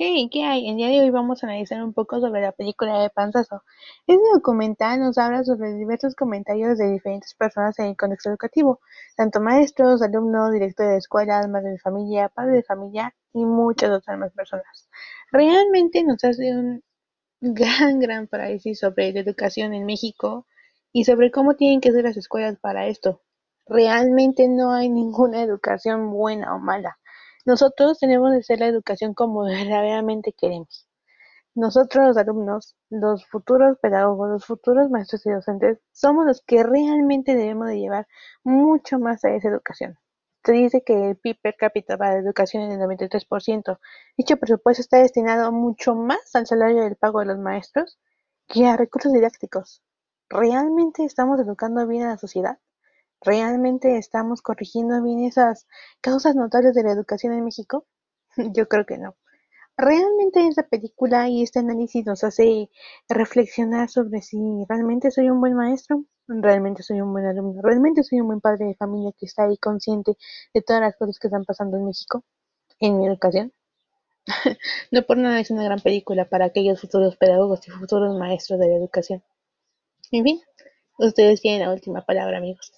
Hey, ¿qué hay? El día de hoy vamos a analizar un poco sobre la película de Panzazo. Este documental nos habla sobre diversos comentarios de diferentes personas en el contexto educativo, tanto maestros, alumnos, directores de escuelas, madres de familia, padres de familia y muchas otras más personas. Realmente nos hace un gran, gran parálisis sobre la educación en México y sobre cómo tienen que ser las escuelas para esto. Realmente no hay ninguna educación buena o mala nosotros tenemos que hacer la educación como verdaderamente queremos. Nosotros los alumnos, los futuros pedagogos, los futuros maestros y docentes, somos los que realmente debemos de llevar mucho más a esa educación. Se dice que el PIB per cápita para la educación es del 93%. Dicho presupuesto está destinado mucho más al salario del pago de los maestros que a recursos didácticos. ¿Realmente estamos educando bien a la sociedad? ¿Realmente estamos corrigiendo bien esas causas notables de la educación en México? Yo creo que no. Realmente esta película y este análisis nos hace reflexionar sobre si realmente soy un buen maestro, realmente soy un buen alumno, realmente soy un buen padre de familia que está ahí consciente de todas las cosas que están pasando en México, en mi educación. no por nada es una gran película para aquellos futuros pedagogos y futuros maestros de la educación. En fin, ustedes tienen la última palabra, amigos.